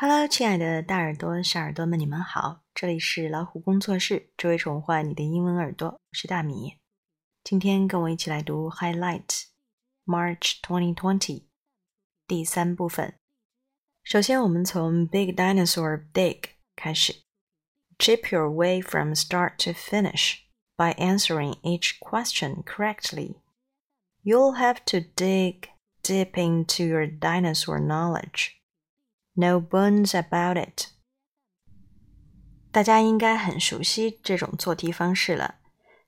Hello，亲爱的大耳朵、小耳朵们，你们好！这里是老虎工作室，只为宠坏你的英文耳朵，我是大米。今天跟我一起来读 Highlight March 2020第三部分。首先，我们从 Big Dinosaur Dig 开始。Chip your way from start to finish by answering each question correctly. You'll have to dig deep into your dinosaur knowledge. No bones about it. 大家应该很熟悉这种做题方式了。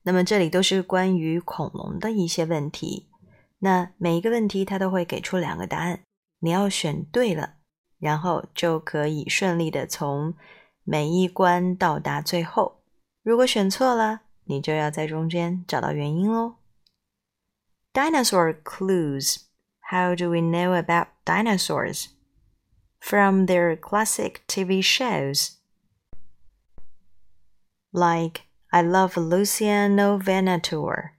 那么这里都是关于恐龙的一些问题。那每一个问题它都会给出两个答案，你要选对了，然后就可以顺利的从每一关到达最后。如果选错了，你就要在中间找到原因喽。Dinosaur clues. How do we know about dinosaurs? from their classic TV shows. Like, I love Luciano Venator.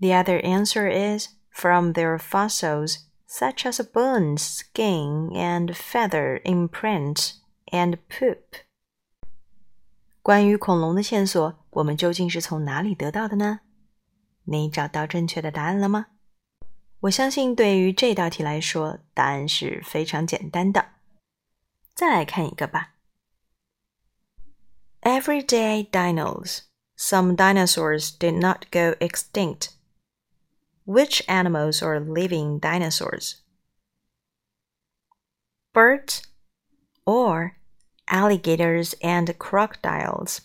The other answer is from their fossils, such as bones, skin, and feather imprint and poop. 关于恐龙的线索，我们究竟是从哪里得到的呢？你找到正确的答案了吗？我相信，对于这道题来说，答案是非常简单的。 再来看一个吧。Everyday dinos. Some dinosaurs did not go extinct. Which animals are living dinosaurs? Birds or alligators and crocodiles?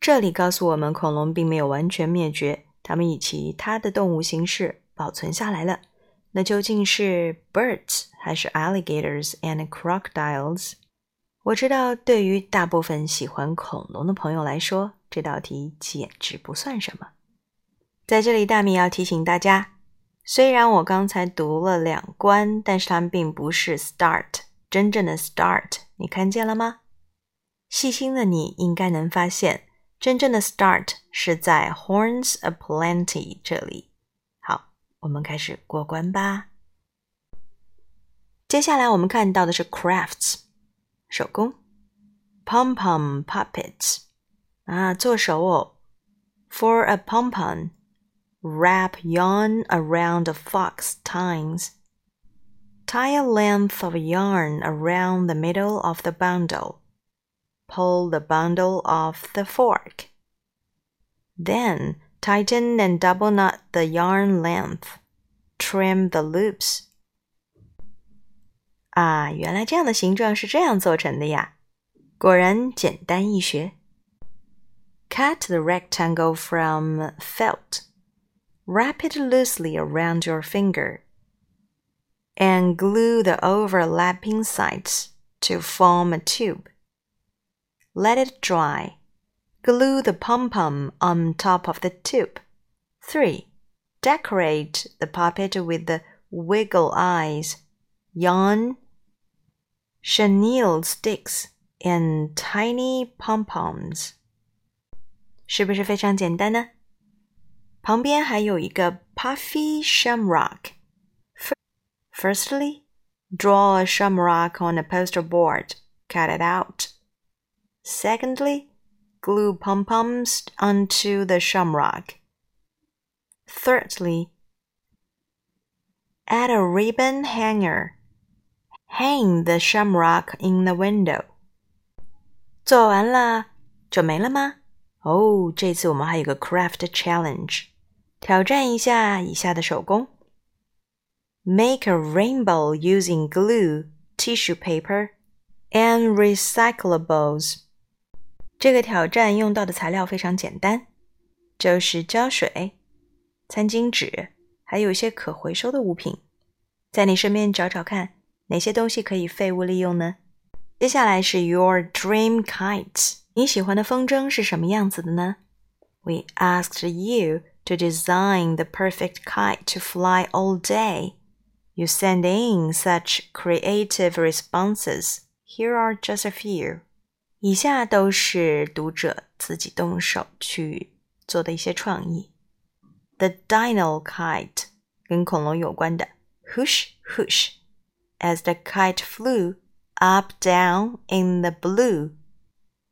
这里告诉我们，恐龙并没有完全灭绝，它们以其他的动物形式保存下来了。那究竟是 birds 还是 alligators and crocodiles？我知道，对于大部分喜欢恐龙的朋友来说，这道题简直不算什么。在这里，大米要提醒大家，虽然我刚才读了两关，但是它们并不是 start 真正的 start。你看见了吗？细心的你应该能发现，真正的 start 是在 horns aplenty 这里。好我们开始过关吧。接下来我们看到的是 crafts 手工，pom pom puppets 啊，做手偶。For a pom pom, wrap yarn around a fox tines. Tie a length of yarn around the middle of the bundle. Pull the bundle off the fork. Then Tighten and double knot the yarn length. Trim the loops. 啊，原来这样的形状是这样做成的呀！果然简单易学。Cut the rectangle from felt. Wrap it loosely around your finger. And glue the overlapping sides to form a tube. Let it dry. Glue the pom-pom on top of the tube. 3. Decorate the puppet with the wiggle eyes, yarn, chenille sticks, and tiny pom-poms. 是不是非常简单呢？旁边还有一个 puffy shamrock. Firstly, draw a shamrock on a poster board. Cut it out. Secondly, glue pom-poms onto the shamrock. Thirdly, add a ribbon hanger. Hang the shamrock in the window. 做完了就没了吗？哦，这次我们还有个 craft challenge，挑战一下以下的手工：Make a rainbow using glue, tissue paper, and recyclables. 这个挑战用到的材料非常简单，就是胶水、餐巾纸，还有一些可回收的物品。在你身边找找看，哪些东西可以废物利用呢？接下来是 Your Dream kite，你喜欢的风筝是什么样子的呢？We asked you to design the perfect kite to fly all day. You send in such creative responses. Here are just a few. 以下都是读者自己动手去做的一些创意。The dino kite 跟恐龙有关的 hoosh hoosh As the kite flew, up down in the blue.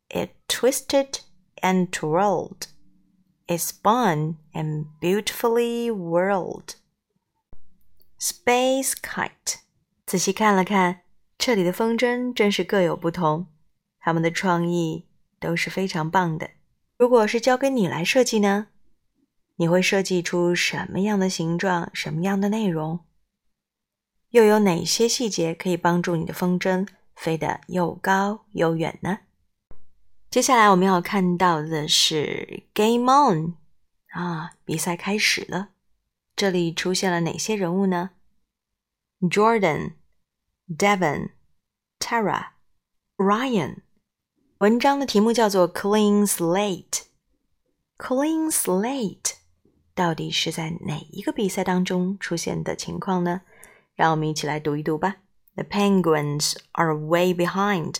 It twisted and twirled. It spun and beautifully whirled. Space kite，仔细看了看，这里的风筝真是各有不同，他们的创意都是非常棒的。如果是交给你来设计呢？你会设计出什么样的形状、什么样的内容？ 又有哪些细节可以帮助你的风筝飞得又高又远呢？接下来我们要看到的是 “Game On” 啊，比赛开始了。这里出现了哪些人物呢？Jordan、Devon、Tara、Ryan。文章的题目叫做 “Clean Slate”。Clean Slate 到底是在哪一个比赛当中出现的情况呢？让我们一起来读一读吧。The Penguins are way behind.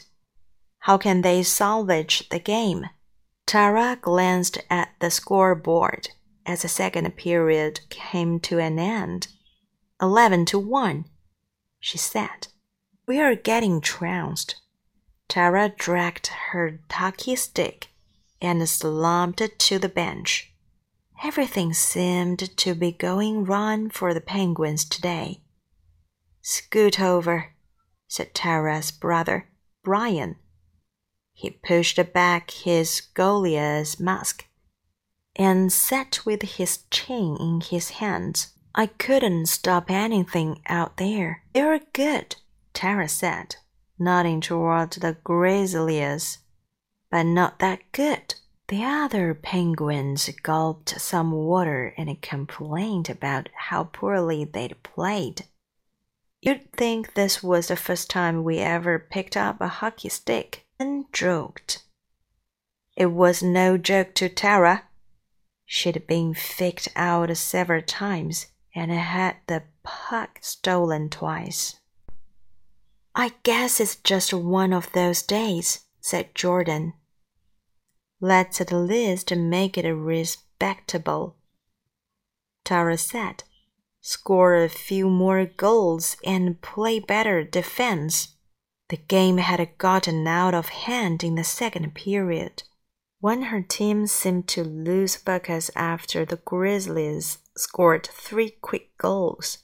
How can they salvage the game? Tara glanced at the scoreboard as the second period came to an end. Eleven to one, she said. We are getting trounced. Tara dragged her hockey stick and slumped to the bench. Everything seemed to be going wrong for the Penguins today. Scoot over, said Tara's brother, Brian. He pushed back his goalie's mask and sat with his chin in his hands. I couldn't stop anything out there. They're good, Tara said, nodding toward the Grizzlies, but not that good. The other penguins gulped some water and complained about how poorly they'd played. You'd think this was the first time we ever picked up a hockey stick and joked. It was no joke to Tara. She'd been faked out several times and had the puck stolen twice. I guess it's just one of those days, said Jordan. Let's at least make it respectable. Tara said, score a few more goals and play better defense. The game had gotten out of hand in the second period when her team seemed to lose focus after the Grizzlies scored three quick goals.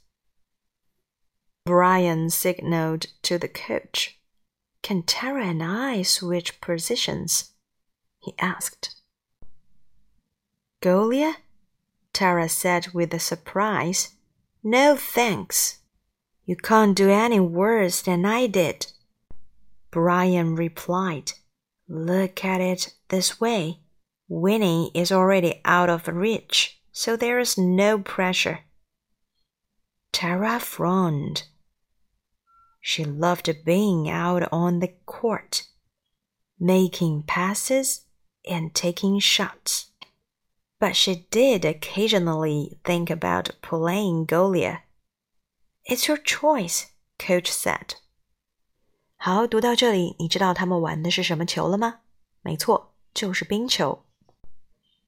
Brian signaled to the coach. Can Tara and I switch positions? he asked. goalie? Tara said with a surprise. No thanks. You can't do any worse than I did. Brian replied. Look at it this way. Winning is already out of reach, so there is no pressure. Tara frowned. She loved being out on the court, making passes and taking shots. But she did occasionally think about playing Golia. It's your choice, coach said. 好，读到这里，你知道他们玩的是什么球了吗？没错，就是冰球。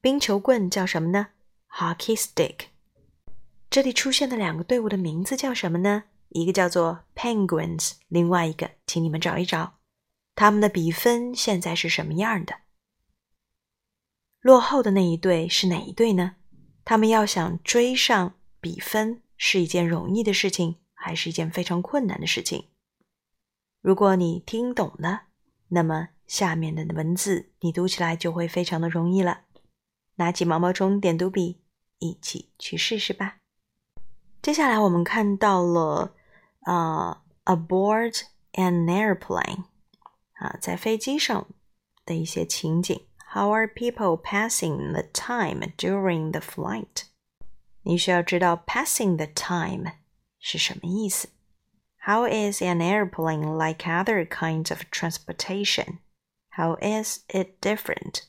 冰球棍叫什么呢？Hockey stick。这里出现的两个队伍的名字叫什么呢？一个叫做 Penguins，另外一个，请你们找一找，他们的比分现在是什么样的？落后的那一队是哪一队呢？他们要想追上比分，是一件容易的事情，还是一件非常困难的事情？如果你听懂了，那么下面的文字你读起来就会非常的容易了。拿起毛毛虫点读笔，一起去试试吧。接下来我们看到了啊，aboard an airplane 啊，在飞机上的一些情景。How are people passing the time during the flight？你需要知道 passing the time 是什么意思。how is an airplane like other kinds of transportation? How is it different?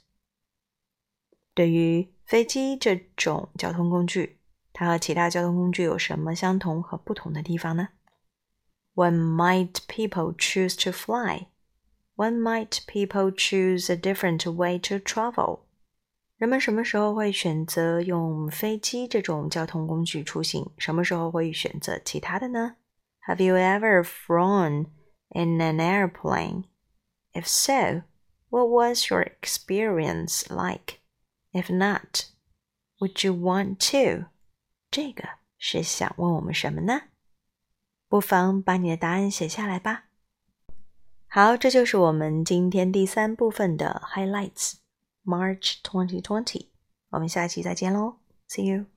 对于飞机这种交通工具，它和其他交通工具有什么相同和不同的地方呢？When might people choose to fly? When might people choose a different way to travel? 人们什么时候会选择用飞机这种交通工具出行？什么时候会选择其他的呢？have you ever flown in an airplane? If so, what was your experience like? If not, would you want to? 这个是想问我们什么呢？不妨把你的答案写下来吧。 好，这就是我们今天第三部分的 highlights，March 2020。我们下期再见喽，See you。